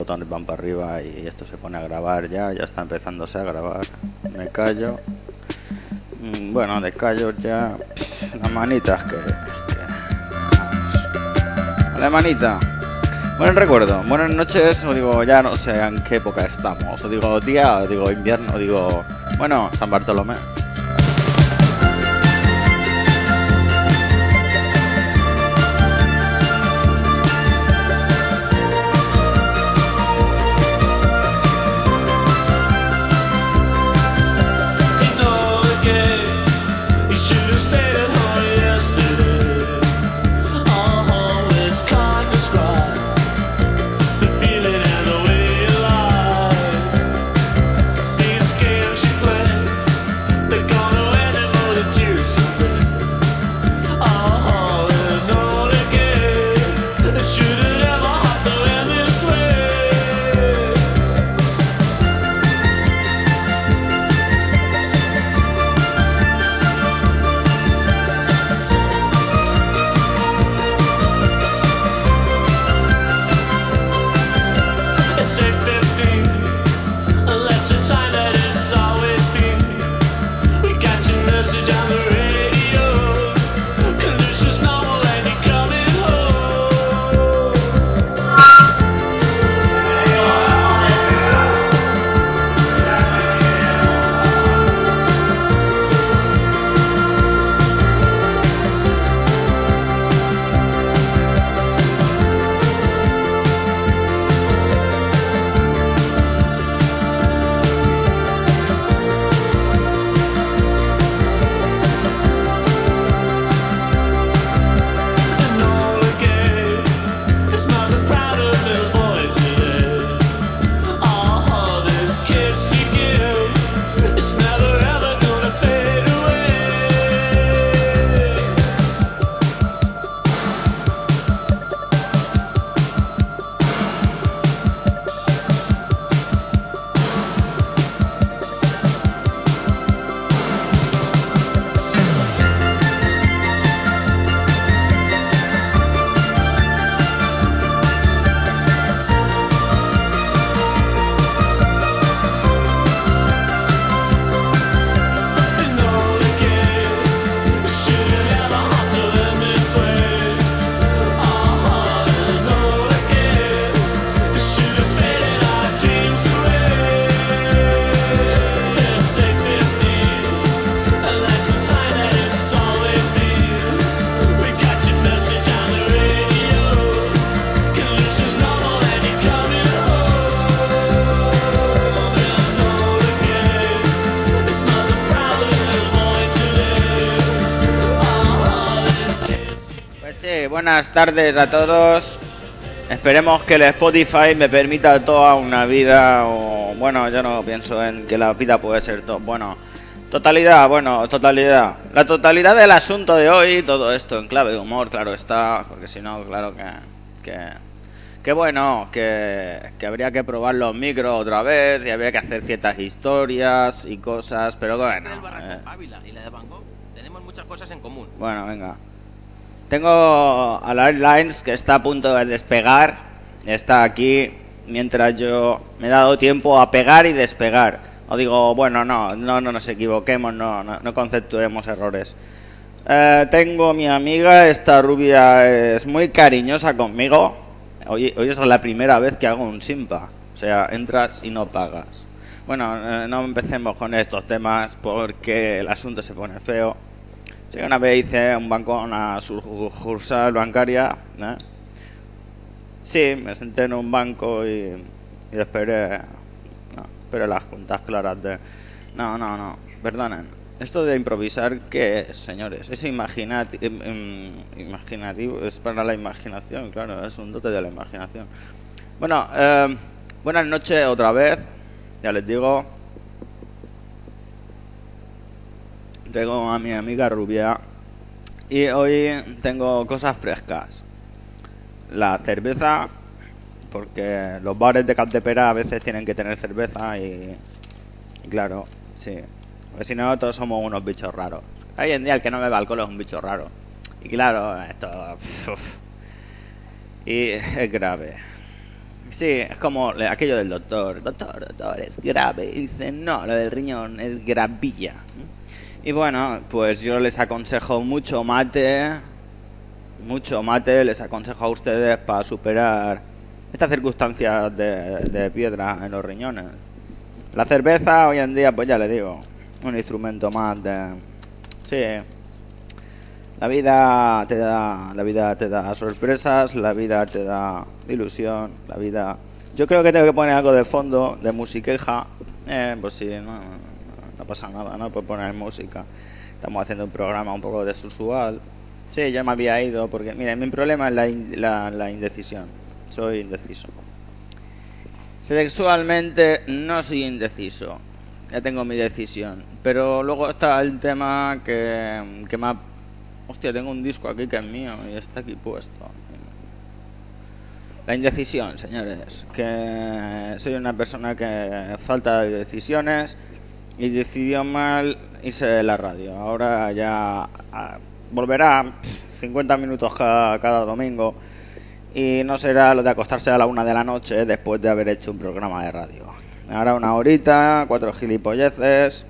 botones van para arriba y esto se pone a grabar ya, ya está empezándose a grabar. Me callo. Mm, Bueno, de callo ya. Las manitas que. La manita. Buen recuerdo, buenas noches, o digo, ya no sé en qué época estamos, o digo día, o digo invierno, digo, bueno, San Bartolomé. Buenas tardes a todos. Esperemos que el Spotify me permita toda una vida o bueno, yo no pienso en que la vida puede ser todo. Bueno, totalidad, bueno, totalidad. La totalidad del asunto de hoy, todo esto en clave de humor, claro está, porque si no, claro que que que bueno, que, que habría que probar los micros otra vez y habría que hacer ciertas historias y cosas, pero bueno. eh, Ávila y la de Van Gogh tenemos muchas cosas en común. bueno, venga. Tengo a la Airlines que está a punto de despegar. Está aquí mientras yo me he dado tiempo a pegar y despegar. O digo, bueno, no, no, no nos equivoquemos, no, no, no conceptuemos errores. Eh, tengo mi amiga, esta rubia es muy cariñosa conmigo. Hoy, hoy es la primera vez que hago un simpa. O sea, entras y no pagas. Bueno, eh, no empecemos con estos temas porque el asunto se pone feo. Sí, una vez hice un banco, una sucursal bancaria. ¿eh? Sí, me senté en un banco y, y esperé, no, las cuentas claras de... No, no, no, perdonen. Esto de improvisar, ¿qué es, señores? Es imaginati- im- im- imaginativo, es para la imaginación, claro, es un dote de la imaginación. Bueno, eh, Buenas noches otra vez. Ya les digo. Tengo a mi amiga Rubia. Y hoy tengo cosas frescas. La cerveza. Porque los bares de Cantepera a veces tienen que tener cerveza y. y claro, sí. Porque si no, todos somos unos bichos raros. Hoy en día el que no bebe alcohol es un bicho raro. Y claro, esto. uf. Y es grave. Sí, es como aquello del doctor. Doctor, doctor, es grave. Y dice, no, lo del riñón es gravilla. Y bueno, pues yo les aconsejo mucho mate. Mucho mate les aconsejo a ustedes para superar estas circunstancias de, de piedra en los riñones. La cerveza hoy en día, pues ya le digo, un instrumento más de... Sí, la vida te da, la vida te da sorpresas, la vida te da ilusión, la vida. Yo creo que tengo que poner algo de fondo, de musiqueja, eh, pues sí, no, no, pasa nada, ¿no? Por poner música. Estamos haciendo un programa un poco desusual. Sí, ya me había ido porque, mire, mi problema es la, in- la, la indecisión. Soy indeciso. Sexualmente no soy indeciso. Ya tengo mi decisión. Pero luego está el tema que, que me. Hostia, tengo un disco aquí que es mío y está aquí puesto. La indecisión, señores. Que soy una persona que falta de decisiones y decidió mal irse de la radio. Ahora ya ah, volverá pff, 50 minutos cada, cada domingo y no será lo de acostarse a la una de la noche después de haber hecho un programa de radio. Ahora una horita, cuatro gilipolleces.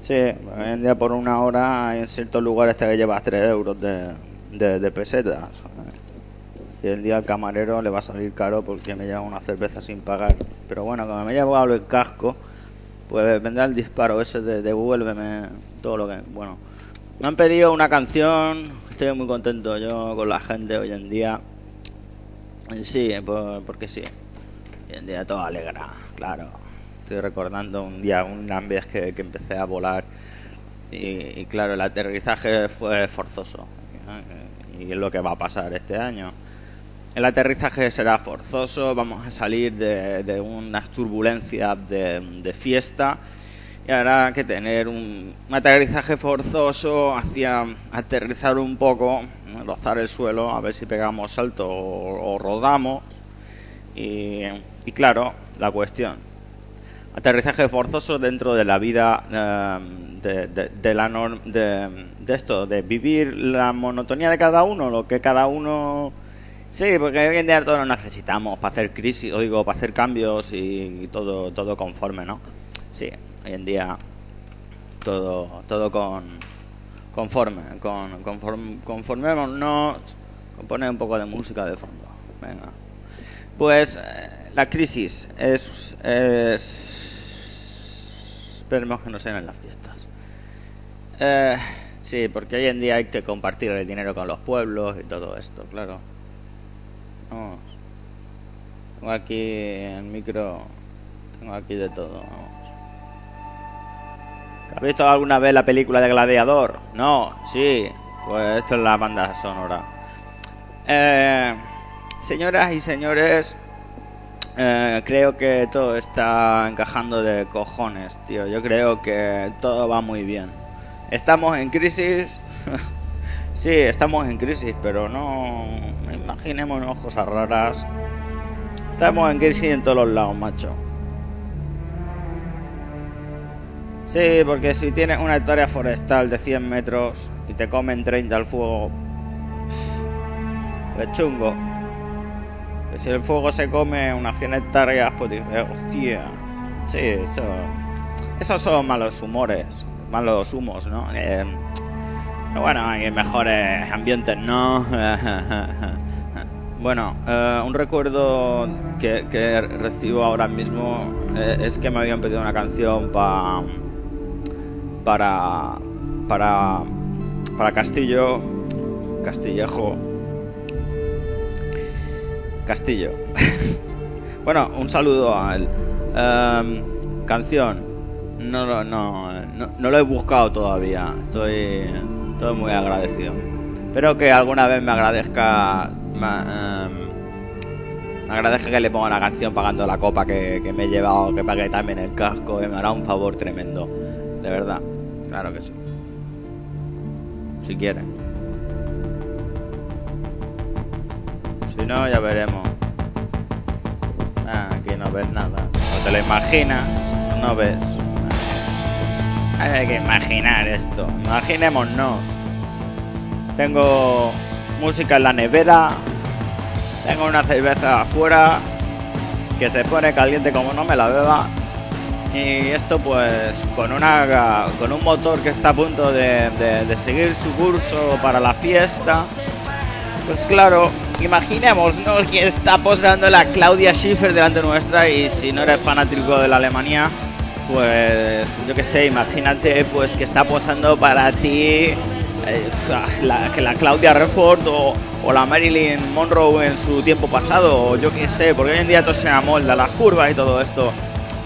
Sí, hoy en día por una hora en ciertos lugares te llevas 3 euros de, de, de pesetas. Y el día al camarero le va a salir caro porque me lleva una cerveza sin pagar. Pero bueno, como me he llevado el casco, pues vendrá el disparo ese de devuélveme todo lo que... Bueno, me han pedido una canción, estoy muy contento yo con la gente hoy en día. Sí, por- porque sí. Hoy en día todo alegra, claro. Estoy recordando un día, una vez que, que empecé a volar y, claro, el aterrizaje fue forzoso. Y es lo que va a pasar este año. El aterrizaje será forzoso, vamos a salir de, unas turbulencias de, fiesta y habrá que tener un, aterrizaje forzoso hacia aterrizar un poco, rozar el suelo, a ver si pegamos salto o, rodamos. Y, claro, la cuestión. Aterrizaje forzoso dentro de la vida eh, de, la de esto, de vivir la monotonía de cada uno, lo que cada uno... Sí, porque hoy en día todos lo necesitamos para hacer crisis, o digo, para hacer cambios y, todo, todo conforme, ¿no? Sí, hoy en día todo, todo con conforme, con conform, conformémonos con poner un poco de música de fondo. Venga. Pues eh, la crisis es, es esperemos que no sean en las fiestas. Eh, sí, porque hoy en día hay que compartir el dinero con los pueblos y todo esto, claro. Vamos. Tengo aquí el micro, tengo aquí de todo. Vamos. ¿Has visto alguna vez la película de Gladiador? No, sí. Pues esto es la banda sonora. Eh, señoras y señores, eh, creo que todo está encajando de cojones, tío. Yo creo que todo va muy bien. Estamos en crisis. sí, estamos en crisis, pero no imaginémonos cosas raras. Estamos en crisis en todos los lados, macho. Sí, porque si tienes una hectárea forestal de 100 metros y te comen 30 al fuego, es chungo. Que si el fuego se come unas 100 hectáreas, pues dices, hostia. Sí, eso, esos son malos humores, malos humos, ¿no? Eh, pero bueno, hay mejores ambientes, ¿no? bueno, eh, un recuerdo que, recibo ahora mismo eh, es que me habían pedido una canción pa- para para para Castillo Castillejo Castillo. Bueno un saludo a él. Em, canción no, no, no, no lo he buscado todavía. Estoy, estoy muy agradecido espero que alguna vez me agradezca em, Me agradezca que le ponga la canción pagando la copa que, me he llevado, que pague también el casco, me hará un favor tremendo. De verdad, claro que sí. Si quiere. Si no, ya veremos. Ah, aquí no ves nada. No te lo imaginas, no ves. Hay que imaginar esto. Imaginémonos. Tengo música en la nevera. Tengo una cerveza afuera. Que se pone caliente como no me la beba. Y esto pues con una con un motor que está a punto de, de- seguir su curso para la fiesta. Pues claro, imaginémonos que está posando la Claudia Schiffer delante nuestra y si no eres fanático de la Alemania, pues yo qué sé, imagínate pues que está posando para ti eh, la, Claudia Redford o, la Marilyn Monroe en su tiempo pasado, o yo qué sé, porque hoy en día todo se amolda, las curvas y todo esto.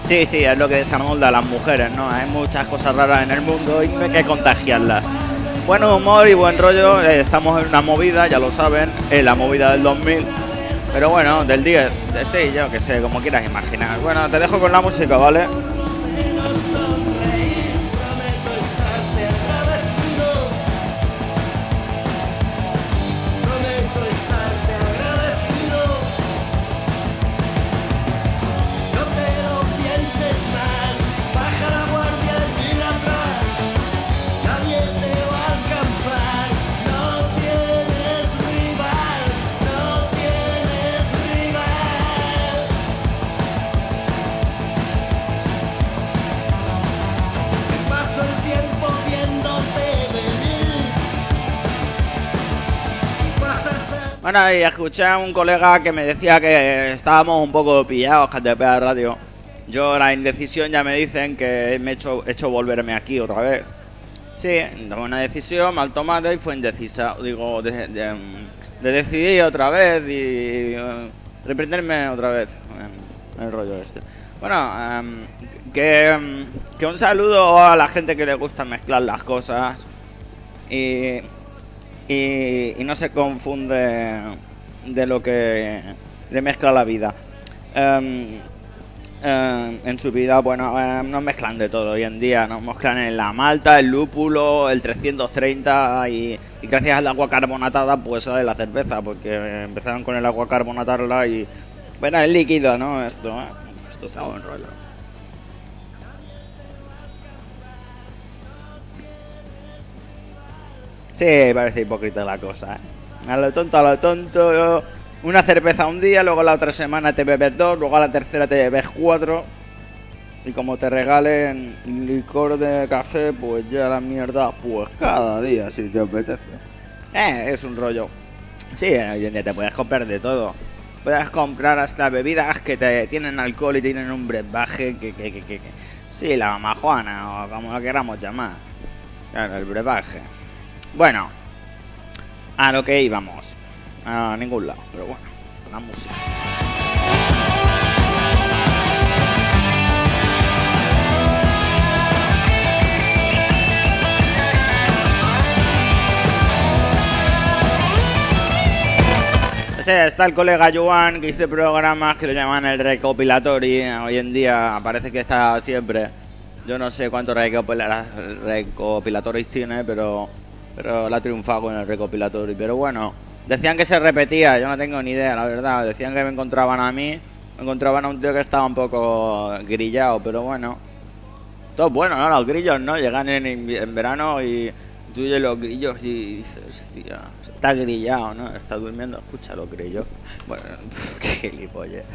Sí, sí, es lo que desamolda a las mujeres, ¿no? Hay muchas cosas raras en el mundo y hay que contagiarlas. Buen humor y buen rollo, eh, estamos en una movida, ya lo saben, en la movida del 2000. Pero bueno, del 10, de 6, yo que sé, como quieras imaginar. Bueno, te dejo con la música, ¿vale? Bueno, y escuché a un colega que me decía que estábamos un poco pillados, de Radio. Yo la indecisión ya me dicen que me he hecho, he hecho volverme aquí otra vez. Sí, tomé una decisión mal tomada y fue indecisa. Digo, de, de- de decidir otra vez y eh, reprenderme otra vez en el rollo este. Bueno, em, que, em, que un saludo a la gente que le gusta mezclar las cosas y, y, no se confunde de lo que le mezcla la vida. Em, en su vida, bueno, em, nos mezclan de todo hoy en día. Nos mezclan en la malta, el lúpulo, el 330 y, y gracias al agua carbonatada pues sale la cerveza porque empezaron con el agua carbonatarla y... Bueno, es líquido, ¿no? Esto, ¿eh? Esto está buen rollo. Sí, parece hipócrita la cosa, ¿eh? A lo tonto, a lo tonto. Una cerveza un día, luego la otra semana te bebes dos, luego a la tercera te bebes cuatro. Y como te regalen licor de café, pues ya la mierda, pues cada día, si te apetece. Eh, es un rollo. Sí, hoy en día te puedes comprar de todo. Puedes comprar hasta bebidas que te tienen alcohol y tienen un brebaje que, que, que, que- Sí, la mamajuana o como lo queramos llamar. Claro, el brebaje. Bueno, a lo que íbamos. A ningún lado, pero bueno, con la música. O sea, está el colega Joan que hice programas que lo llaman el recopilatorio. Hoy en día parece que está siempre. Yo no sé cuántos recopila- recopilatorios tiene, pero, pero la ha triunfado con el recopilatorio. Pero bueno, decían que se repetía, yo no tengo ni idea, la verdad. Decían que me encontraban a mí, me encontraban a un tío que estaba un poco grillado, pero bueno. Todo bueno, ¿no? Los grillos, ¿no? Llegan en, en verano y tú oyes los grillos y dices, hostia, está grillado, ¿no? Está durmiendo, escucha los grillos. Bueno, qué gilipollas.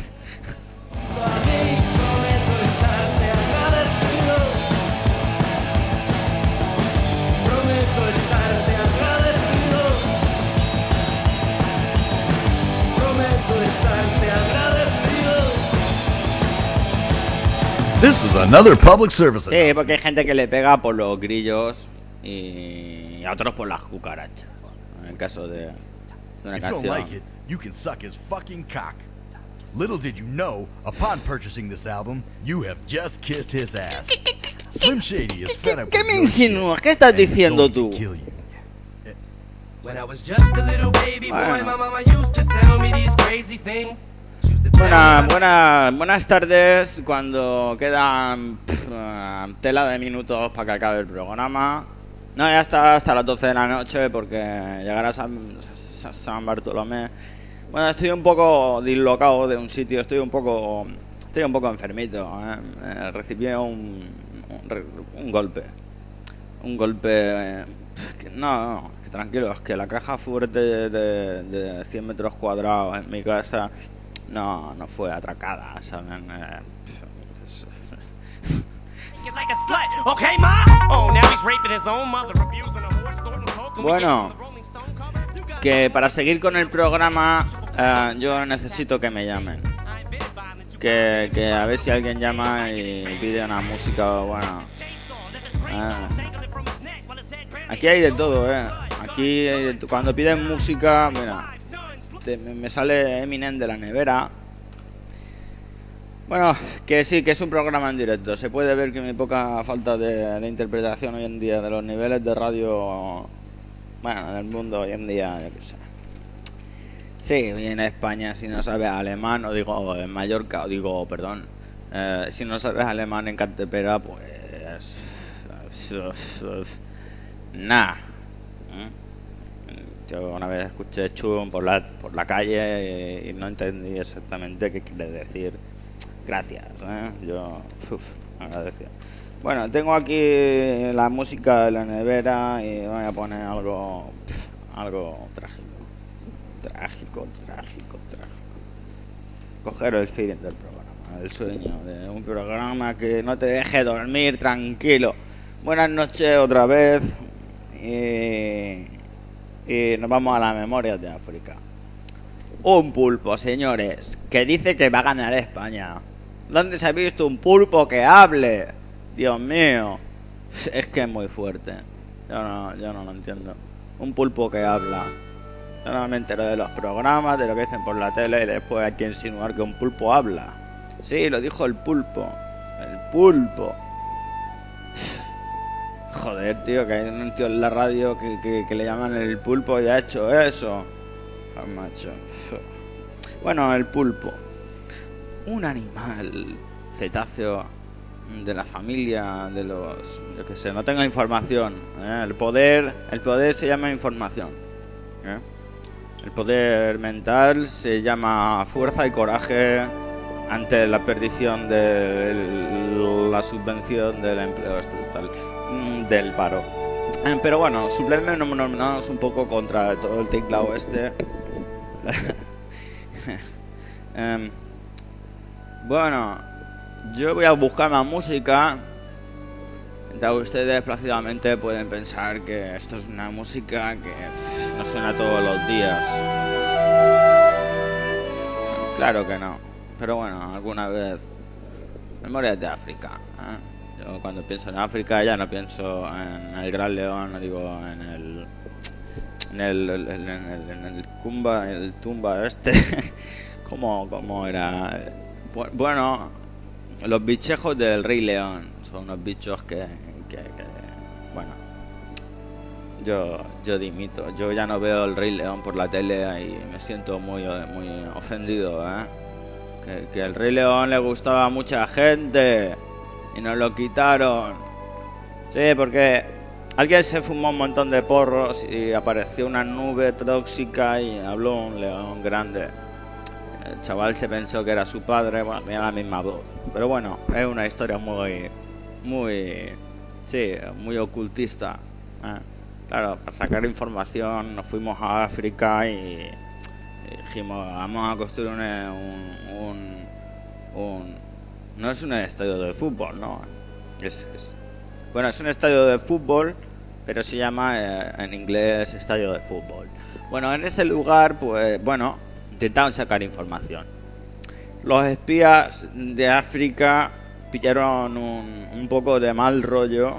prometo This is another public service Sí, announcement. porque hay gente que le pega por los grillos y a otros por las cucarachas. En el caso de, de una If you don't canción. like it, you can suck his fucking cock. Little did you know, upon purchasing this album, you have just kissed his ass. Slim Shady is fed up ¿Qué with me your shit, insinúas? ¿Qué estás and is diciendo going to tú? kill you. When I was just a little baby boy, Bueno. my mama used to tell me these crazy things. Buena, buena, buenas tardes. Cuando quedan tela de minutos para que acabe el programa. No, ya está hasta las 12 de la noche porque llegará San, Sa- San Bartolomé. Bueno, estoy un poco dislocado de un sitio, estoy un poco estoy un poco enfermito. ¿eh? Eh, recibí un, un, golpe. Un golpe... no, tranquilo, es que la caja fuerte de, de 100 metros cuadrados en mi casa no, no fue atracada, ¿saben? Eh? Oh, Bueno. que para seguir con el programa eh, yo necesito que me llamen. Que, que a ver si alguien llama y pide una música buena. Ah. Aquí hay de todo, ¿eh? Aquí cuando piden música, mira, me sale Eminem de la nevera. Bueno, que sí, que es un programa en directo. Se puede ver que mi poca falta de, interpretación hoy en día de los niveles de radio, bueno, del mundo hoy en día, yo qué sé. Sí, y en España, si no sabes alemán, o digo en Mallorca, o digo, perdón, eh, si no sabes alemán en Cantepera, pues. Nah. ¿Mm? Yo una vez escuché Chum por la, por la calle y, no entendí exactamente qué quiere decir. Gracias, ¿eh? Yo, uf. Bueno, tengo aquí la música de la nevera y voy a poner algo, algo trágico. Trágico, trágico, trágico. Coger el feeling del programa, el sueño de un programa que no te deje dormir tranquilo. Buenas noches otra vez y nos vamos a la memoria de África. Un pulpo, señores, que dice que va a ganar España. ¿Dónde se ha visto un pulpo que hable? Dios mío. Es que es muy fuerte. Yo no, yo no lo entiendo. Un pulpo que habla. Yo no me entero de los programas, de lo que dicen por la tele y después hay que insinuar que un pulpo habla. Sí, lo dijo el pulpo. El pulpo. Joder, tío, que hay un tío en la radio que, que- le llaman el pulpo y ha hecho eso. Ah, macho. Bueno, el pulpo. Un animal cetáceo de la familia de los... Yo que sé, no tengo información. ¿eh? El poder el poder se llama información. ¿eh? El poder mental se llama fuerza y coraje ante la perdición de la subvención del empleo estatal mm, del paro. Eh, Pero bueno, suplementarnos un poco contra todo el tinglao este. Em, bueno, yo voy a buscar más música. Mientras ustedes plácidamente pueden pensar que esto es una música que no suena todos los días. Claro que no. Pero bueno, alguna vez. Memorias de África. ¿eh? Yo cuando pienso en África ya no pienso en el Gran León, no digo en el. En el, en el, en el, Kumba, el Tumba este. ¿Cómo, ¿Cómo era? Bu- Bueno, los bichejos del Rey León. Son unos bichos que- bueno. Yo, yo dimito. Yo ya no veo el Rey León por la tele y me siento muy, muy ofendido, ¿eh? Que, el Rey León le gustaba a mucha gente y nos lo quitaron. Sí, porque alguien se fumó un montón de porros y apareció una nube tóxica y habló un león grande. El chaval se pensó que era su padre, bueno, tenía la misma voz. Pero bueno, es una historia muy, muy, sí, muy ocultista. ¿eh? Claro, para sacar información nos fuimos a África y dijimos, vamos a construir un, No es un estadio de fútbol, ¿no? Es, bueno, es un estadio de fútbol, pero se llama eh, en inglés estadio de fútbol. Bueno, en ese lugar, pues, bueno, intentaron sacar información. Los espías de África pillaron un, un poco de mal rollo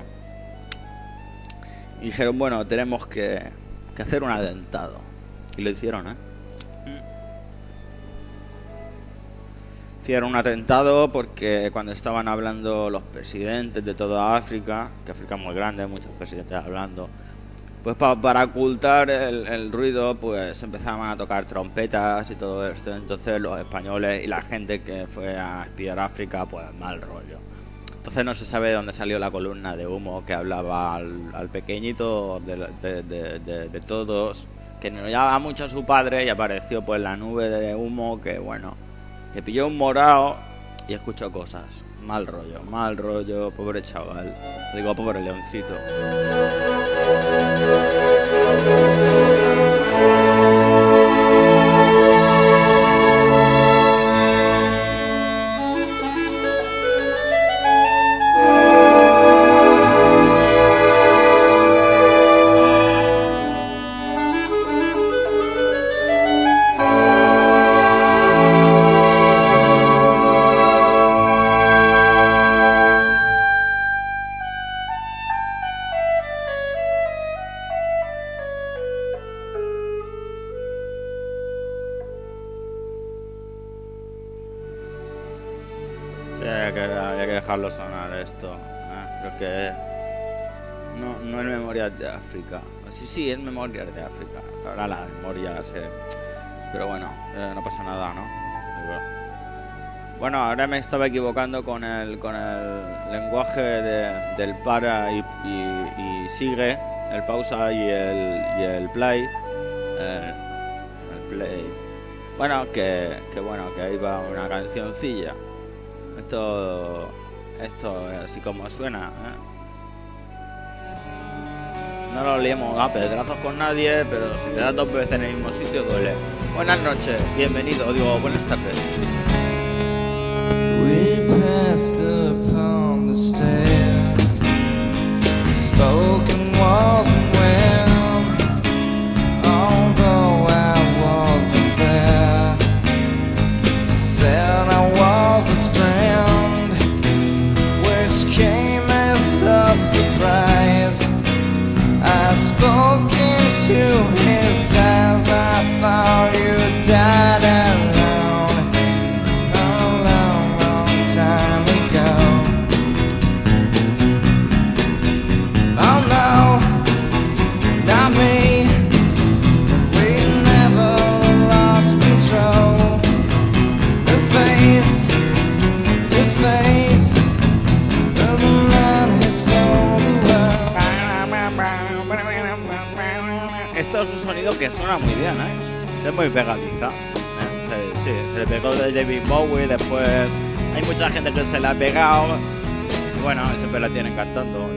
y dijeron, bueno, tenemos que, que hacer un atentado. Y lo hicieron, ¿eh? Hicieron un atentado porque cuando estaban hablando los presidentes de toda África, que África es muy grande, muchos presidentes hablando, pues pa- para ocultar el, el ruido, pues empezaban a tocar trompetas y todo esto. Entonces los españoles y la gente que fue a espiar África, pues mal rollo. Entonces no se sabe de dónde salió la columna de humo que hablaba al, al pequeñito de, de- de- de- todos, que no llamaba mucho a su padre y apareció pues la nube de humo que bueno, que pilló un morado y escuchó cosas. Mal rollo, mal rollo, pobre chaval. Digo, pobre leoncito. No, es Memorias de África. Sí, sí, es Memorias de África. Ahora la memoria se... Pero bueno, eh, no pasa nada, ¿no? Bueno, ahora me estaba equivocando con el, con el lenguaje de- del para y, y- sigue, el pausa y el, y el play. eh, el play. Bueno, que, que bueno, que ahí va una cancioncilla. Esto, esto es así como suena. ¿eh? No lo liemos a pedrazos con nadie, pero si le das dos veces en el mismo sitio duele. Buenas noches, bienvenido, digo buenas tardes. Suena muy bien, ¿eh? Es muy pegadiza. ¿eh? Se- se le pegó de David Bowie, después hay mucha gente que se la ha pegado. Bueno, siempre la tienen cantando.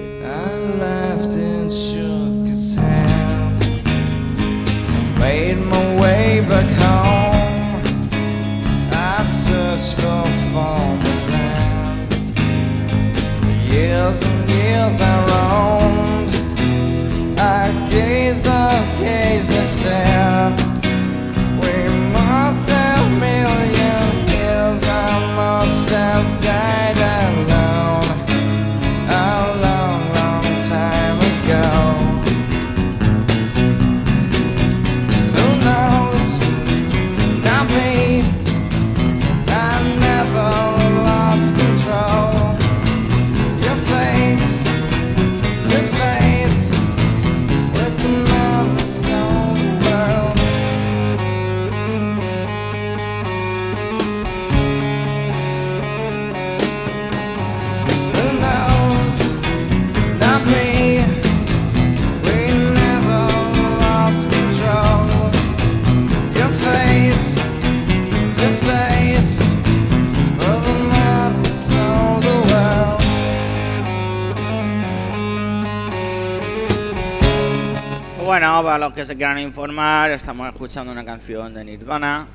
Que se quieran informar, estamos escuchando una canción de Nirvana.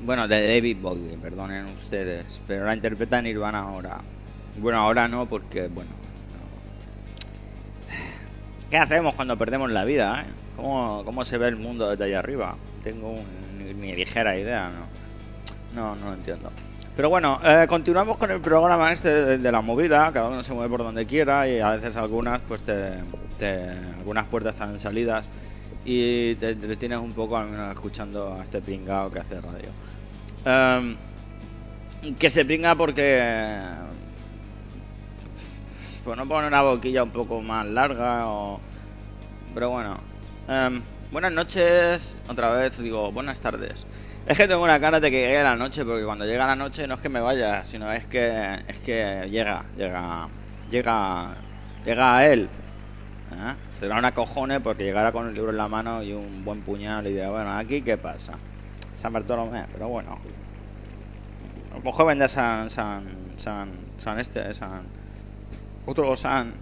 Bueno, de David Bowie, perdonen ustedes, pero la interpreta Nirvana ahora. Bueno, ahora no, porque, bueno. no. ¿Qué hacemos cuando perdemos la vida? eh? ¿Cómo, ¿Cómo se ve el mundo desde allá arriba? Tengo un- ni, ligera idea, ¿no? No, no lo entiendo. Pero bueno, eh, continuamos con el programa este de, de la movida, cada uno se mueve por donde quiera y a veces algunas, pues te, te- algunas puertas están salidas y te entretienes un poco al menos escuchando a este pringao que hace radio. Em, que se pringa porque pues no pone una boquilla un poco más larga o pero bueno. Em, buenas noches, otra vez digo, buenas tardes. Es que tengo una cara de que llegue la noche, porque cuando llega la noche no es que me vaya, sino es que es que llega, llega, llega, llega a él. ¿Eh? Será una cojones porque llegará con el libro en la mano y un buen puñal y dirá, bueno, aquí qué pasa. San Bartolomé, pero bueno. A lo mejor vende San, San, San, San este, San, otro San,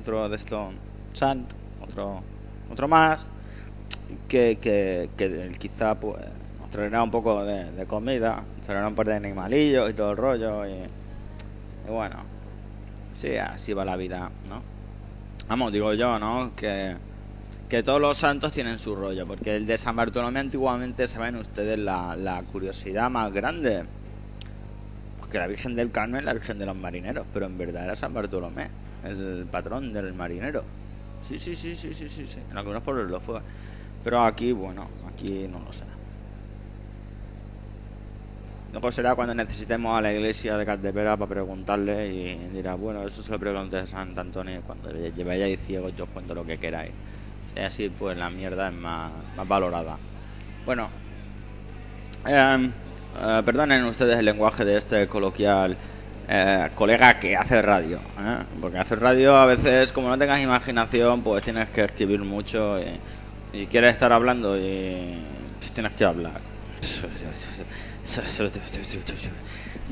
otro de esto, Sant, otro, otro más, que, que, que quizá pues nos traerá un poco de, de comida, nos traerá un par de animalillos y todo el rollo y, y bueno, sí, así va la vida, ¿no? Vamos, digo yo, ¿no? Que, que todos los santos tienen su rollo, porque el de San Bartolomé antiguamente, saben ustedes, la, la curiosidad más grande. Porque la Virgen del Carmen es la Virgen de los marineros, pero en verdad era San Bartolomé, el patrón del marinero. Sí, sí, sí, sí, sí, sí, sí. En algunos pueblos lo fue. Pero aquí, bueno, aquí no lo sé. No pues será cuando necesitemos a la iglesia de Caldepera para preguntarle y dirá, bueno, eso se lo pregunté a Sant Antonio cuando le vayáis ciegos yo os cuento lo que queráis. Y así pues la mierda es más, valorada. Bueno, em, eh, perdonen ustedes el lenguaje de este coloquial eh, colega que hace radio, ¿eh? porque hacer radio a veces como no tengas imaginación pues tienes que escribir mucho y, y quieres estar hablando y tienes que hablar.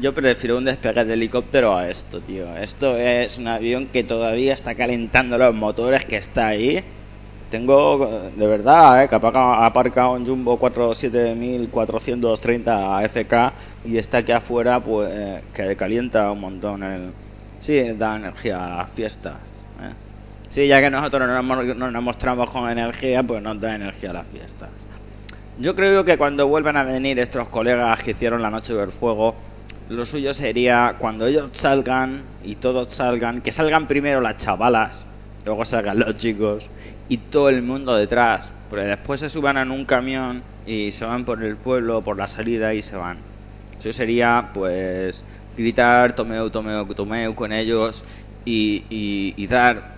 Yo prefiero un despegue de helicóptero a esto, tío. Esto es un avión que todavía está calentando los motores que está ahí. Tengo, de verdad, eh, que ha aparcado un Jumbo 47430 FK y está aquí afuera, pues, que calienta un montón. El... Sí, da energía a las fiestas. eh. Sí, ya que nosotros no nos, no nos mostramos con energía, pues nos da energía a las fiestas. Yo creo que cuando vuelvan a venir estos colegas que hicieron la noche del fuego, lo suyo sería cuando ellos salgan y todos salgan, que salgan primero las chavalas, luego salgan los chicos y todo el mundo detrás, porque después se suban en un camión y se van por el pueblo, por la salida y se van. Eso sería, pues, gritar tomeu, tomeu, tomeu con ellos y, y- y dar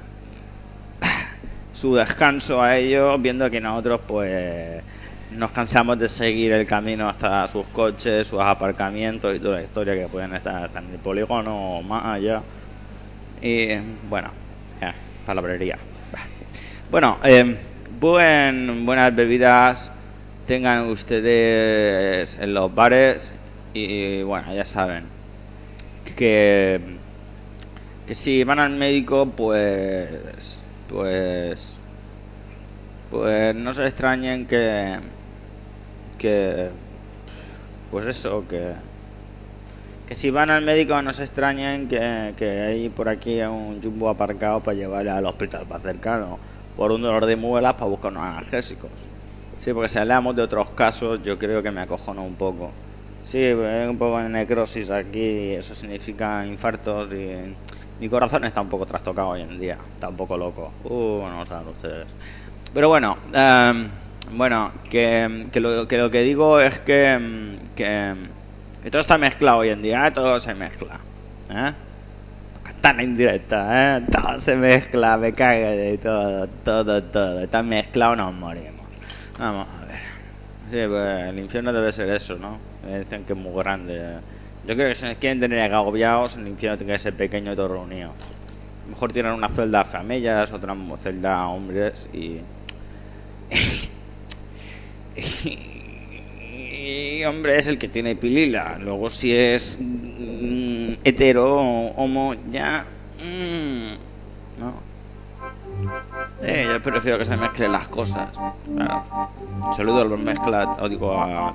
su descanso a ellos, viendo que nosotros, pues, nos cansamos de seguir el camino hasta sus coches, sus aparcamientos y toda la historia que pueden estar hasta en el polígono o más allá. Y bueno, palabrería. Bueno, eh, buen, buenas bebidas tengan ustedes en los bares y bueno, ya saben que que si van al médico pues pues pues no se extrañen que que pues eso que que si van al médico no se extrañen que, que hay por aquí un jumbo aparcado para llevarle al hospital más cercano por un dolor de muelas para buscar unos analgésicos. Sí porque si hablamos de otros casos yo creo que me acojono un poco. Sí hay un poco de necrosis aquí eso significa infartos y mi corazón está un poco trastocado hoy en día está un poco loco. Uh no saben ustedes. Pero bueno, em, bueno, que, que lo, que lo que digo es que, que, todo está mezclado hoy en día, ¿eh? todo se mezcla. ¿eh? Tan indirecta, ¿eh? todo se mezcla, me caga de todo, todo, todo. Está mezclado, nos morimos. Vamos a ver. Sí, pues el infierno debe ser eso, ¿no? Dicen que es muy grande. Yo creo que si nos quieren tener agobiados, el infierno tiene que ser pequeño y todo reunido. A mejor tienen una celda femillas, otra celda hombres y... y hombre es el que tiene pilila. Luego si es mm, hetero o homo, ya... mm, no. Eh, yo prefiero que se mezclen las cosas. Claro. Saludo a los mezclas, o digo a,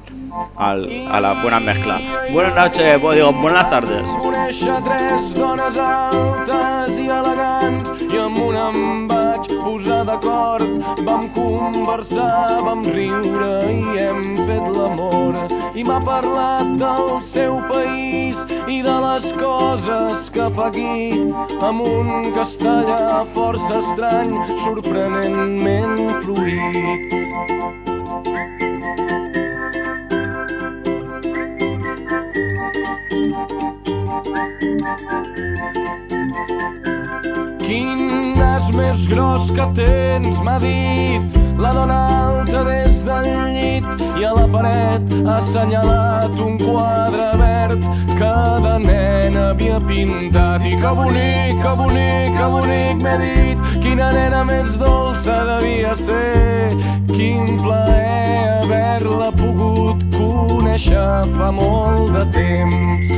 al- a la buena mezcla. Buenas noches, digo, buenas tardes. conèixer tres dones altes i elegants i amb una em vaig posar d'acord. Vam conversar, vam riure i hem fet l'amor. I m'ha parlat del seu país i de les coses que fa aquí amb un castellà força estrany, sorprenentment fluït. thank you més gros que tens, m'ha dit. La dona alta des del llit i a la paret ha assenyalat un quadre verd. Que de nen havia pintat i que bonic, que bonic, que bonic m'he dit. Quina nena més dolça devia ser. Quin plaer haver-la pogut conèixer fa molt de temps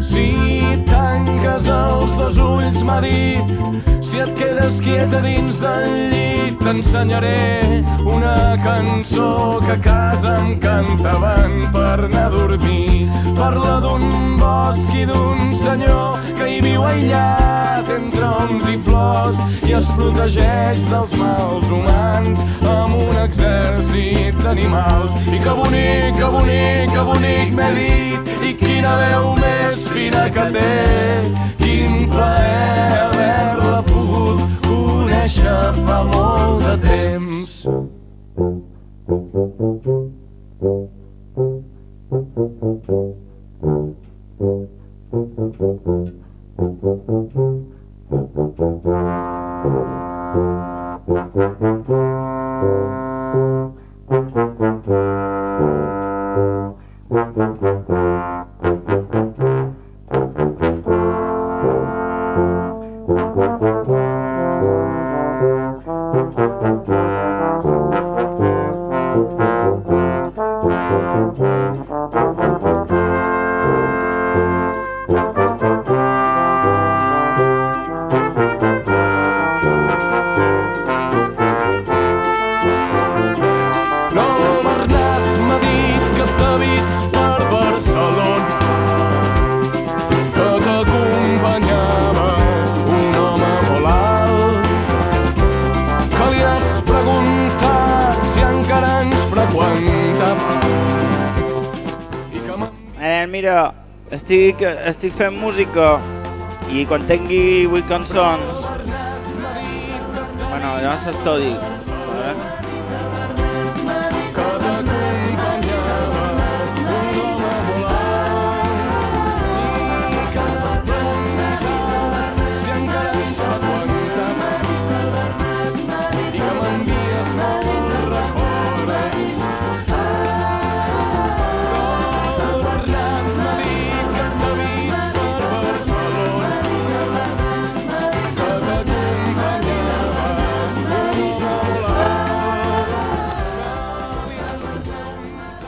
Si tanques els dos ulls, m'ha dit, si et quedes quieta dins del llit, t'ensenyaré una cançó que a casa em cantaven per anar a dormir. Parla d'un bosc i d'un senyor que hi viu aïllat entre oms i flors i es protegeix dels mals humans amb un exèrcit d'animals. I que bonic, que bonic, que bonic m'he dit i quina veu més fina que té. Quin plaer haver-la pogut conèixer fa molt de temps. No, estic, estic fent música i quan tingui vuit cançons... Bueno, ja saps tot dir.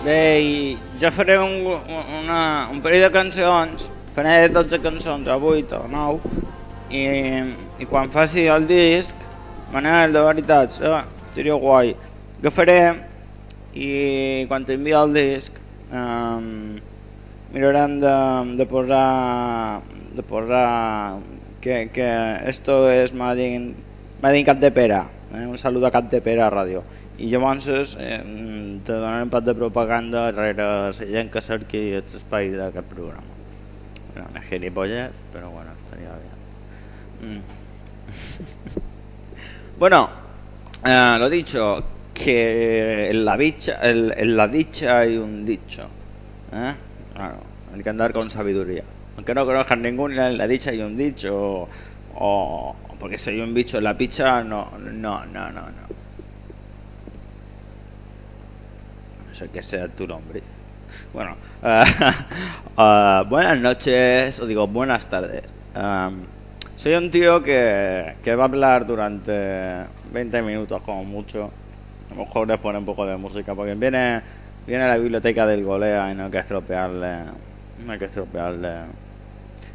Bé, i ja faré un, una, un parell de cançons, faré 12 cançons o 8 o 9, i, i quan faci el disc, Manel, de veritat, eh, seria guai. Agafaré i quan t'envia el disc um, mirarem de, de posar de posar que, que esto es Made in, Made in Cap de Pera, eh? un saludo a Cap de Pera Ràdio. I llavors eh, te donarem un pot de propaganda darrere la gent que cerqui l'espai d'aquest programa. Bueno, una gilipollas, pero bueno, estaría bien. Mm. bueno, eh, lo dicho, que en la, bicha, en, en la dicha hay un dicho. ¿eh? Claro, hay que andar con sabiduría. Aunque no conozcan ninguna, en la dicha hay un dicho. O porque hay un bicho en la picha, no, no, no, no, no. No sé qué sea tu nombre. Bueno, eh, eh, buenas noches, o digo buenas tardes. Em, soy un tío que, que va a hablar durante 20 minutos como mucho. A lo mejor les pone un poco de música porque viene, viene a la biblioteca del Golea y no hay que estropearle. No hay que estropearle.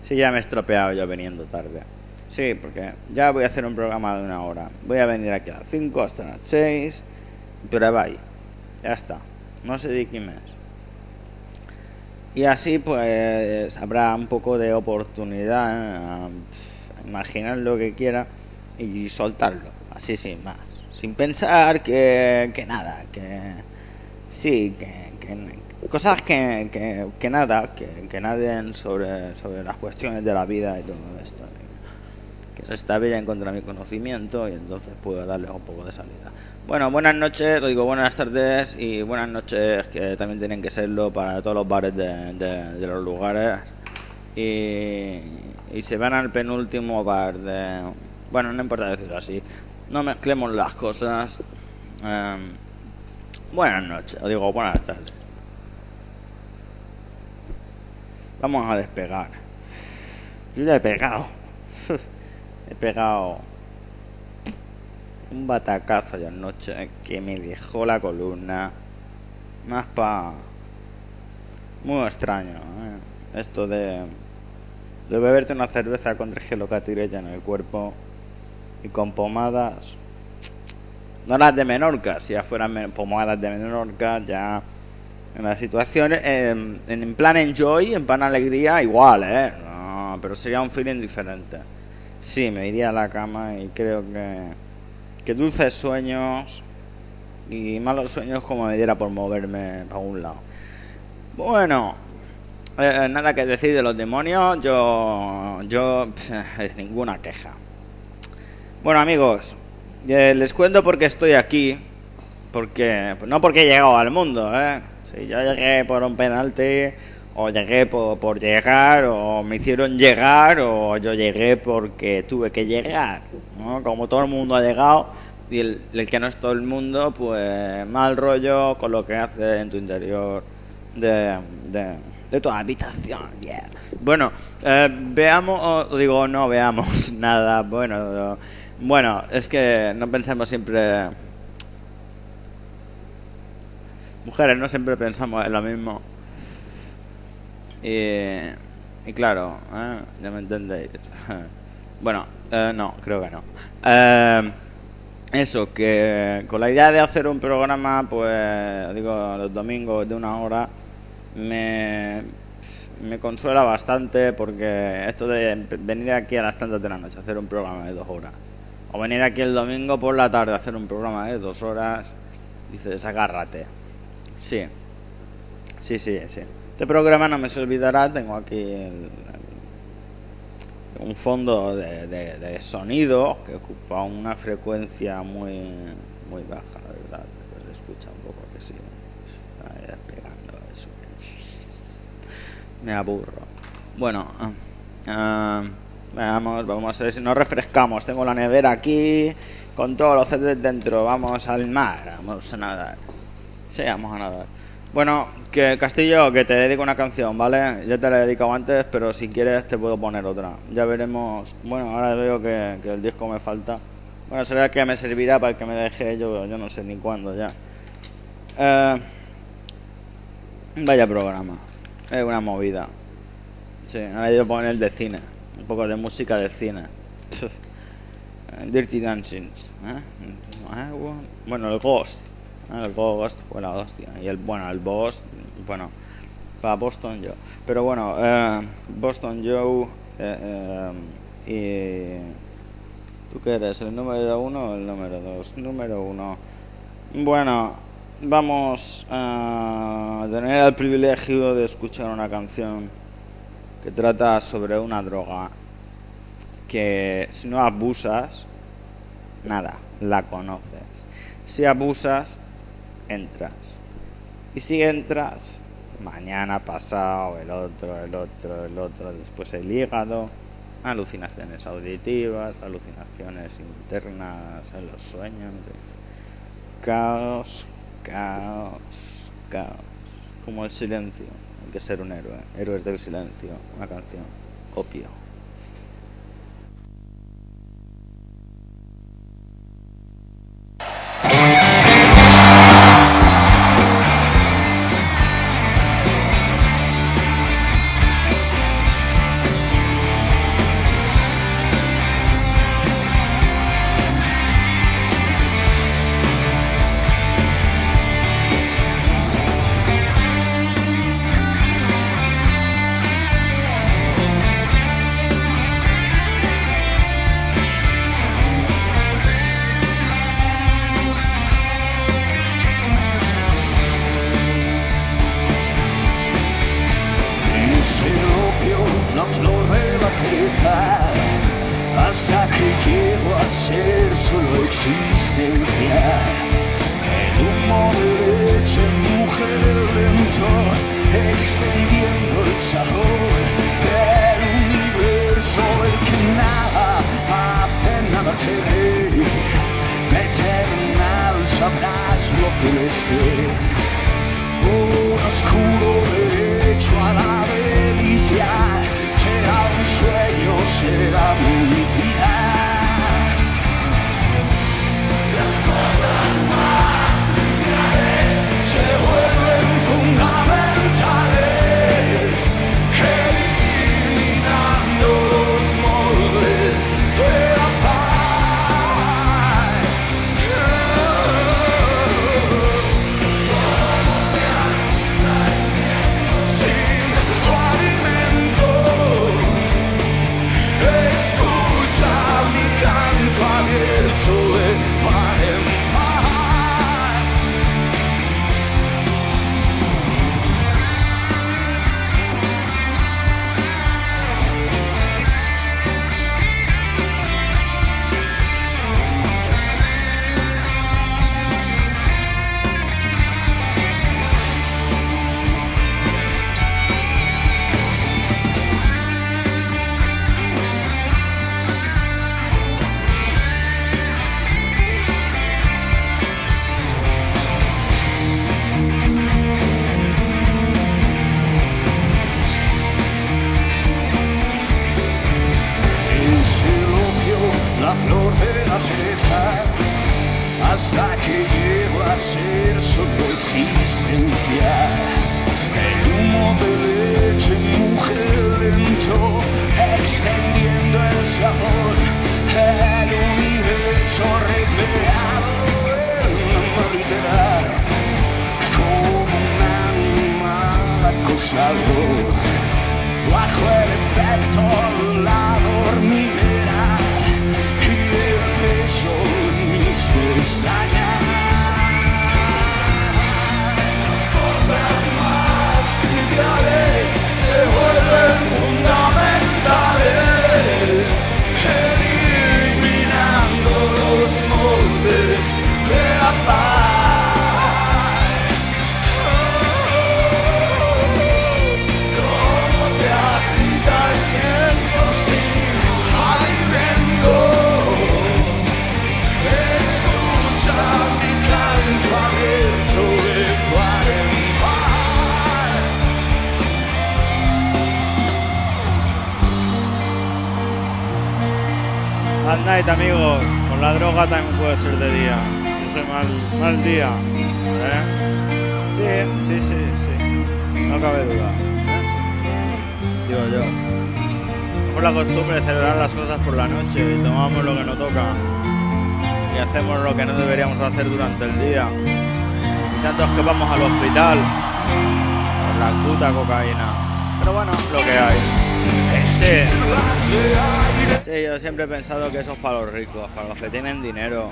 Sí, ya me he estropeado yo viniendo tarde. Sí, porque ya voy a hacer un programa de una hora. Voy a venir aquí a las 5 hasta las 6. Pero bye. Ya está. No se dedique más. Y así pues habrá un poco de oportunidad a imaginar lo que quiera y soltarlo, así sin más. Sin pensar que, que nada, que sí, que, que- cosas que, que, nada, que, que naden sobre, sobre las cuestiones de la vida y todo esto. Estabillen contra mi conocimiento y entonces puedo darles un poco de salida. Bueno, buenas noches, os digo buenas tardes y buenas noches que también tienen que serlo para todos los bares de, los lugares. Y, se van al penúltimo bar de... Bueno, no importa decirlo así. No mezclemos las cosas. Em, buenas noches, os digo buenas tardes. Vamos a despegar. Yo ya he pegado. he pegado un batacazo de anoche que me dejó la columna. Más pa muy extraño ¿eh? esto de de beberte una cerveza con tres en el cuerpo y con pomadas no las de Menorca. Si ya fueran pomadas de Menorca ya en las situaciones en, en plan enjoy en plan alegría igual eh no, pero sería un feeling diferente sí me iría a la cama y creo que que dulces sueños y malos sueños como me diera por moverme para un lado. Bueno, eh, nada que decir de los demonios, yo, yo, es ninguna queja. Bueno amigos, eh, les cuento por qué estoy aquí, porque no porque he llegado al mundo, ¿eh? Si yo llegué por un penalti, o llegué por, por llegar, o me hicieron llegar, o yo llegué porque tuve que llegar, ¿no? Como todo el mundo ha llegado, y el, el que no es todo el mundo, pues mal rollo con lo que hace en tu interior de, de, de tu habitación, yeah. Bueno, eh, veamos, digo, no veamos nada, bueno, bueno, es que no pensemos siempre... Mujeres, no siempre pensamos en lo mismo. Y, claro, ¿eh? ya me entendéis. bueno, eh, no, creo que no. Eh, eso, que con la idea de hacer un programa, pues, digo, los domingos de una hora, me, me consuela bastante porque esto de venir aquí a las tantas de la noche a hacer un programa de dos horas, o venir aquí el domingo por la tarde a hacer un programa de dos horas, dices, agárrate. Sí, sí, sí, sí. Este programa no me se olvidará, tengo aquí el- un fondo de, de- sonido que ocupa una frecuencia muy muy baja, la verdad, pero se escucha un poco que sí. Está eso. Me aburro. Bueno, ah, veamos, vamos a ver si nos refrescamos. Tengo la nevera aquí con todos los CDs dentro. Vamos al mar, vamos a nadar. Sí, vamos a nadar. Bueno, que Castillo, que te dedico una canción, ¿vale? Ya te la he dedicado antes, pero si quieres te puedo poner otra. Ya veremos. Bueno, ahora veo que, el disco me falta. Bueno, será que me servirá para que me deje yo, yo no sé ni cuándo ya. Eh, vaya programa. Es una movida. Sí, ahora yo poner el de cine. Un poco de música de cine. Dirty Dancing. Eh, Bueno, el Ghost. ¿Eh? El Ghost fue la hostia. Y el, bueno, el Boss, bueno, para Boston Joe. Pero bueno, eh, Boston Joe eh, eh, y... ¿Tú qué eres? ¿El número uno o el número dos? Número uno. Bueno, vamos a tener el privilegio de escuchar una canción que trata sobre una droga que si no abusas, nada, la conoces. Si abusas, entras. Y si entras, mañana, pasado, el otro, el otro, el otro, después el hígado, alucinaciones auditivas, alucinaciones internas en los sueños. Caos, caos, caos. Como el silencio. Hay que ser un héroe. Héroes del silencio. Una canción. Opio. Nos toca. Y hacemos lo que no deberíamos hacer durante el día. Y tantos que vamos al hospital por la puta cocaína. Pero bueno, lo que hay. Sí. Sí, yo siempre he pensado que eso es para los ricos, para los que tienen dinero.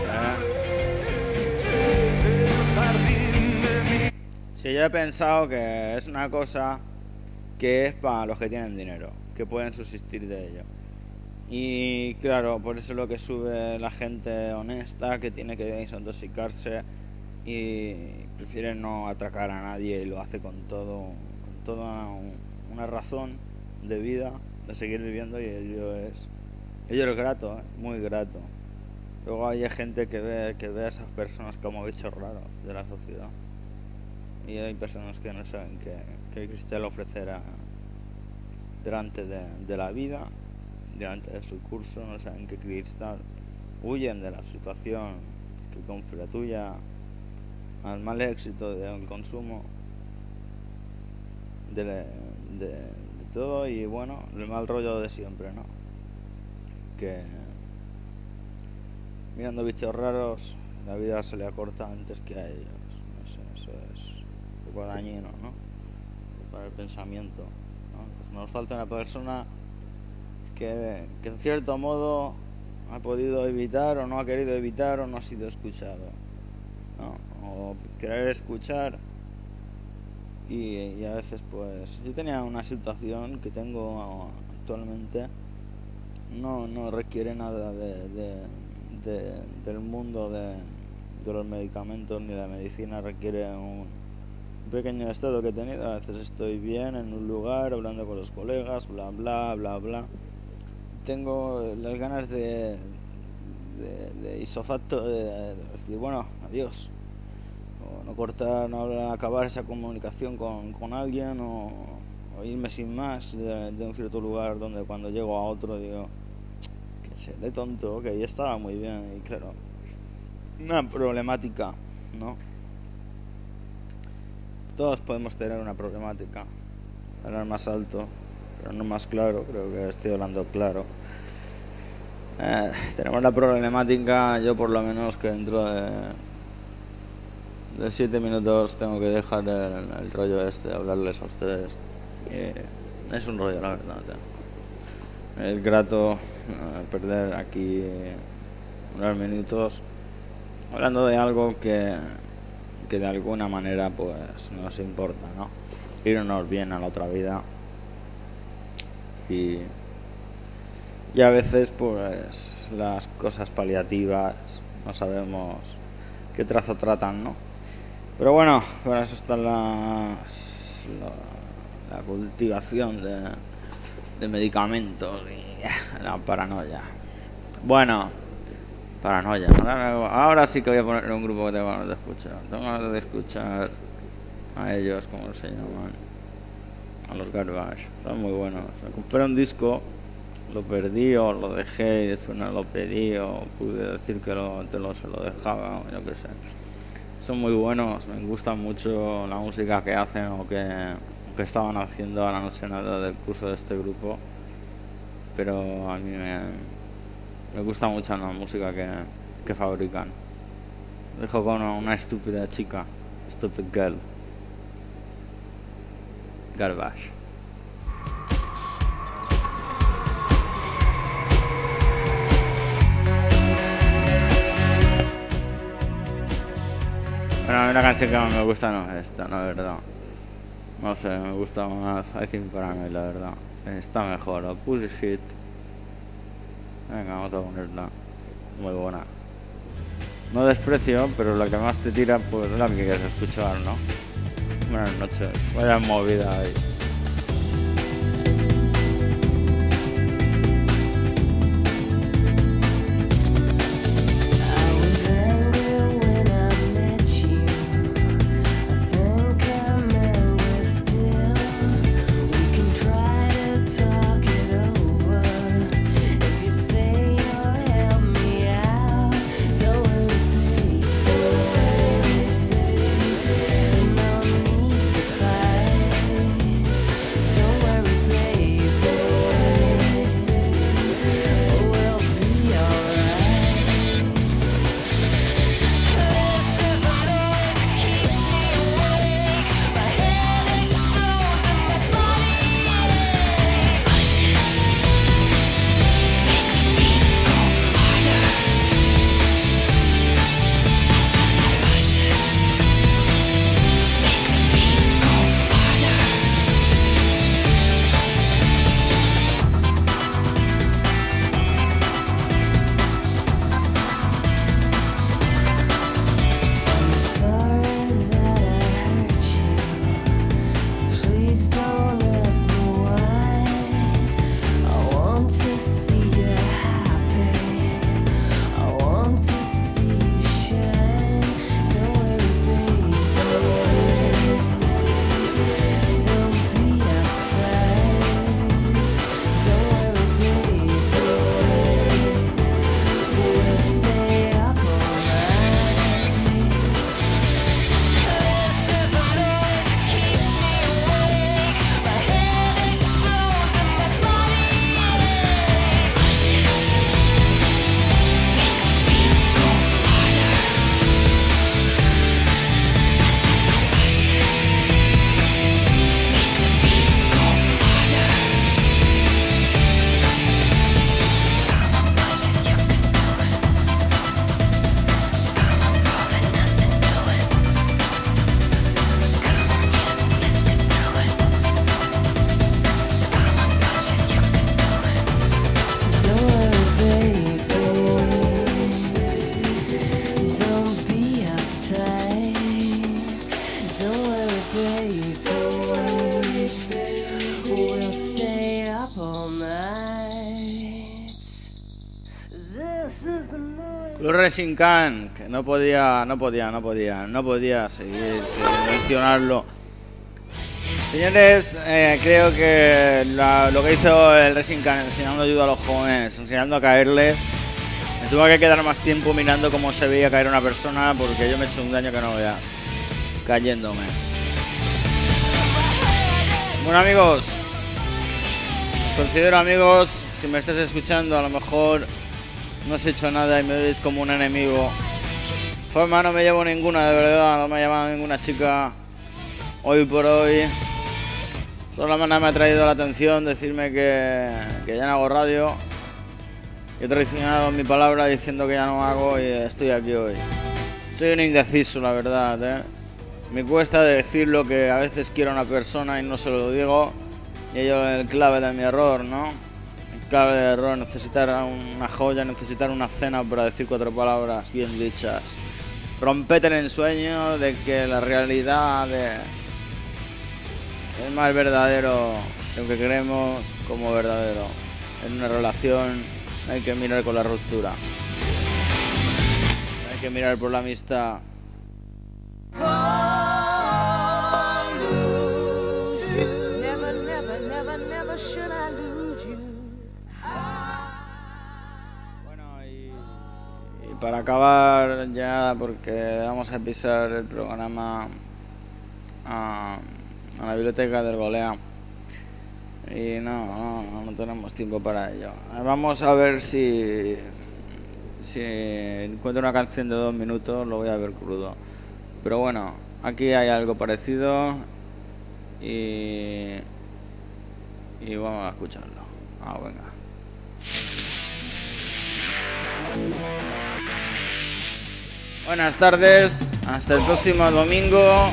¿eh? Sí, yo he pensado que es una cosa que es para los que tienen dinero, que pueden subsistir de ello. Y claro, por eso es lo que sube la gente honesta, que tiene que desintoxicarse y prefiere no atracar a nadie y lo hace con todo, con toda un- una razón de vida, de seguir viviendo y ello es, ello es grato, ¿eh? muy grato. Luego hay gente que ve, que ve a esas personas como bichos raros de la sociedad. Y hay personas que no saben que, que Cristo le ofrecerá delante de, de la vida, delante de su curso, no saben que cristal huyen de la situación que congratuya al mal éxito del consumo de- de todo y bueno, el mal rollo de siempre, ¿no? Que mirando bichos raros, la vida se le acorta antes que a ellos. No sé, eso es un poco dañino, ¿no? Para el pensamiento. ¿no? Pues nos falta una persona que, que en cierto modo ha podido evitar o no ha querido evitar o no ha sido escuchado. ¿no? O querer escuchar y, a veces pues yo tenía una situación que tengo actualmente no, no requiere nada de, de- de- del mundo de, de los medicamentos ni de la medicina, requiere un pequeño estado que he tenido. A veces estoy bien en un lugar, hablando con los colegas, bla, bla, bla, bla. Tengo las ganas de, de, de isofacto, de, de decir, bueno, adiós. O no cortar, no hablar- acabar esa comunicación con, con alguien o, o irme sin más de, un cierto lugar donde cuando llego a otro digo, que sé, de tonto, que ya estaba muy bien y claro, una problemática, ¿no? Todos podemos tener una problemática, hablar más alto, pero no más claro, creo que estoy hablando claro. Eh, tenemos la problemática, yo por lo menos que dentro de, de siete minutos tengo que dejar el, rollo este, hablarles a ustedes. Eh, es un rollo, la verdad. Es grato eh, perder aquí unos minutos hablando de algo que, que de alguna manera pues nos importa, ¿no? Irnos bien a la otra vida y y a veces pues las cosas paliativas no sabemos qué trazo tratan, ¿no? Pero bueno, para eso está la, la cultivación de, de medicamentos y la paranoia. Bueno, paranoia. Ahora sí que voy a poner un grupo que tengo ganas de escuchar. Tengo ganas de escuchar a ellos, como se llaman, a los Garbage. Son muy buenos. Me compré un disco lo perdí o lo dejé y después no lo pedí o pude decir que lo, te lo, se lo dejaba o yo qué sé. Son muy buenos, me gusta mucho la música que hacen o que, estaban haciendo, ahora no sé nada del curso de este grupo, pero a mí me, me gusta mucho la música que, que fabrican. Dejo con una, una estúpida chica, stupid girl. Garbage. Bueno, a mí la canción que más me gusta no es esta, la verdad. No sé, me gusta más I Think Paranoid, la verdad. Está mejor, o Bullshit. Venga, vamos a ponerla. Muy buena. No desprecio, pero la que más te tira, pues es la que quieres escuchar, ¿no? Buenas noches. Vaya movida ahí. Que no podía, no podía, no podía, no podía seguir sin mencionarlo. Señores, eh, creo que lo que hizo el Racing Can enseñando ayuda a los jóvenes, enseñando a caerles, me tuvo que quedar más tiempo mirando cómo se veía caer una persona porque yo me he hecho un daño que no veas, cayéndome. Bueno amigos, os considero amigos, si me estás escuchando a lo mejor no has hecho nada y me ves como un enemigo. Forma no me llevo ninguna, de verdad, no me ha llamado ninguna chica hoy por hoy. Solamente me ha traído la atención decirme que, que ya no hago radio. He traicionado mi palabra diciendo que ya no hago y estoy aquí hoy. Soy un indeciso, la verdad, ¿eh? Me cuesta decir lo que a veces quiero a una persona y no se lo digo. Y ello es el clave de mi error, ¿no? Clave de error, necesitar una joya, necesitar una cena para decir cuatro palabras bien dichas. Rompete el ensueño de que la realidad es más verdadero lo que creemos como verdadero. En una relación hay que mirar con la ruptura. Hay que mirar por la amistad. Para acabar ya, porque vamos a pisar el programa a, a la biblioteca del Golea. Y no, no, no tenemos tiempo para ello. Vamos a ver si, si encuentro una canción de dos minutos, lo voy a ver crudo. Pero bueno, aquí hay algo parecido y, y vamos a escucharlo. Ah, venga. Buenas tardes, hasta el próximo domingo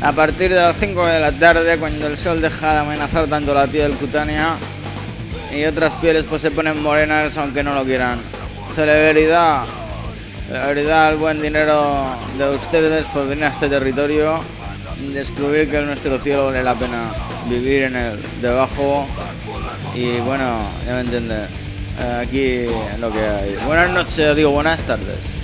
a partir de las 5 de la tarde cuando el sol deja de amenazar tanto la piel cutánea y otras pieles pues se ponen morenas aunque no lo quieran. Celebridad, celebridad al buen dinero de ustedes por venir a este territorio y descubrir que nuestro cielo vale la pena vivir en él, debajo y bueno, ya me entiendes. Eh, Aquí lo que hay. Buenas noches, digo buenas tardes.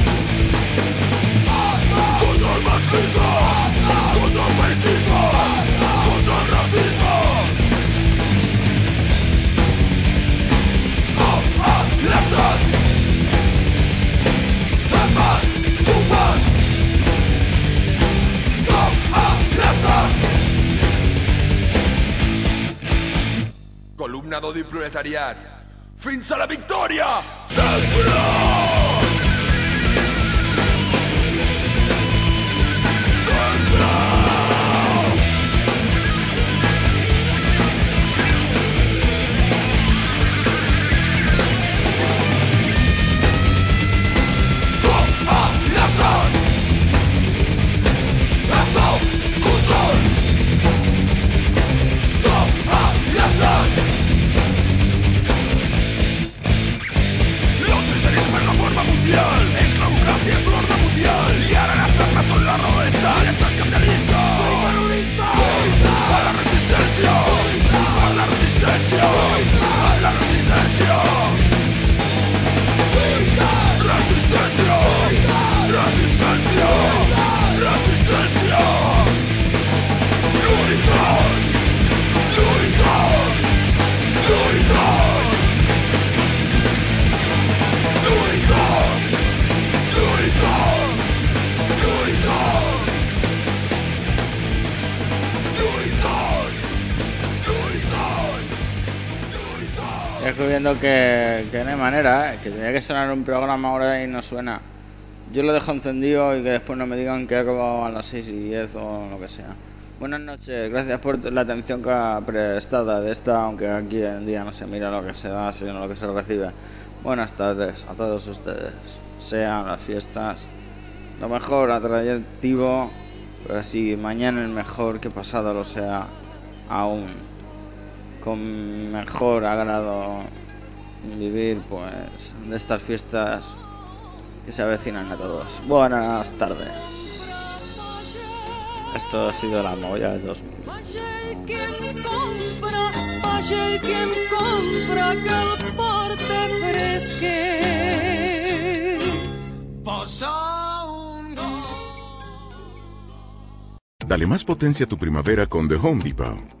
Columna d'odi proletariat. Fins a la victòria! Sempre! Mundial, nazi es la mundial y ahora las armas son la roesta el ataque de lista soy terrorista a la resistencia a la resistencia a la resistencia resistencia resistencia. Descubriendo que, que no hay manera, ¿eh? que tenía que sonar un programa ahora y no suena. Yo lo dejo encendido y que después no me digan que ha acabado a las 6 y 10 o lo que sea. Buenas noches, gracias por la atención que ha prestado de esta, aunque aquí en día no se mira lo que se da, sino lo que se recibe. Buenas tardes a todos ustedes. Sean las fiestas lo mejor, atractivo, pero así mañana el mejor que pasado lo sea aún. Con mejor agrado vivir pues de estas fiestas que se avecinan a todos. Buenas tardes. Esto ha sido la molla del 2000. Qui em compra, vaja i qui em compra que el porta fresquet. Posa un gol. Dale más potencia a tu primavera con The Home Depot.